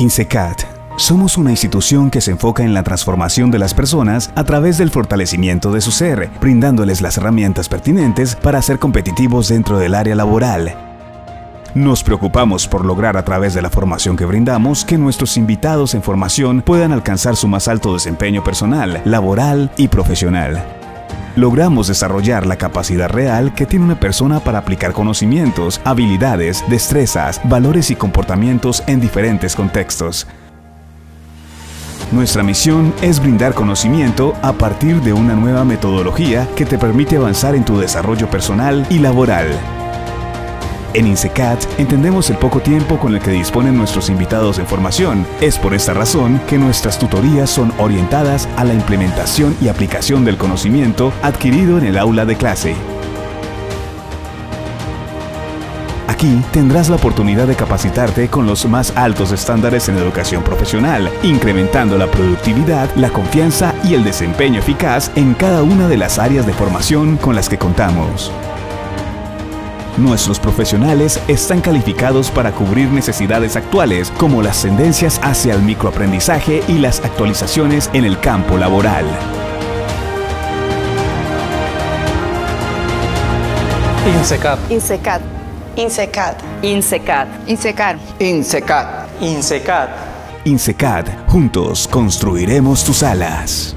INSECAT. Somos una institución que se enfoca en la transformación de las personas a través del fortalecimiento de su ser, brindándoles las herramientas pertinentes para ser competitivos dentro del área laboral. Nos preocupamos por lograr a través de la formación que brindamos que nuestros invitados en formación puedan alcanzar su más alto desempeño personal, laboral y profesional. Logramos desarrollar la capacidad real que tiene una persona para aplicar conocimientos, habilidades, destrezas, valores y comportamientos en diferentes contextos. Nuestra misión es brindar conocimiento a partir de una nueva metodología que te permite avanzar en tu desarrollo personal y laboral. En INSECAT entendemos el poco tiempo con el que disponen nuestros invitados en formación. Es por esta razón que nuestras tutorías son orientadas a la implementación y aplicación del conocimiento adquirido en el aula de clase. Aquí tendrás la oportunidad de capacitarte con los más altos estándares en educación profesional, incrementando la productividad, la confianza y el desempeño eficaz en cada una de las áreas de formación con las que contamos. Nuestros profesionales están calificados para cubrir necesidades actuales como las tendencias hacia el microaprendizaje y las actualizaciones en el campo laboral. INSECAT. INSECAT. INSECAT. INSECAT. INSECAT. INSECAT. INSECAT. INSECAD, juntos construiremos tus alas.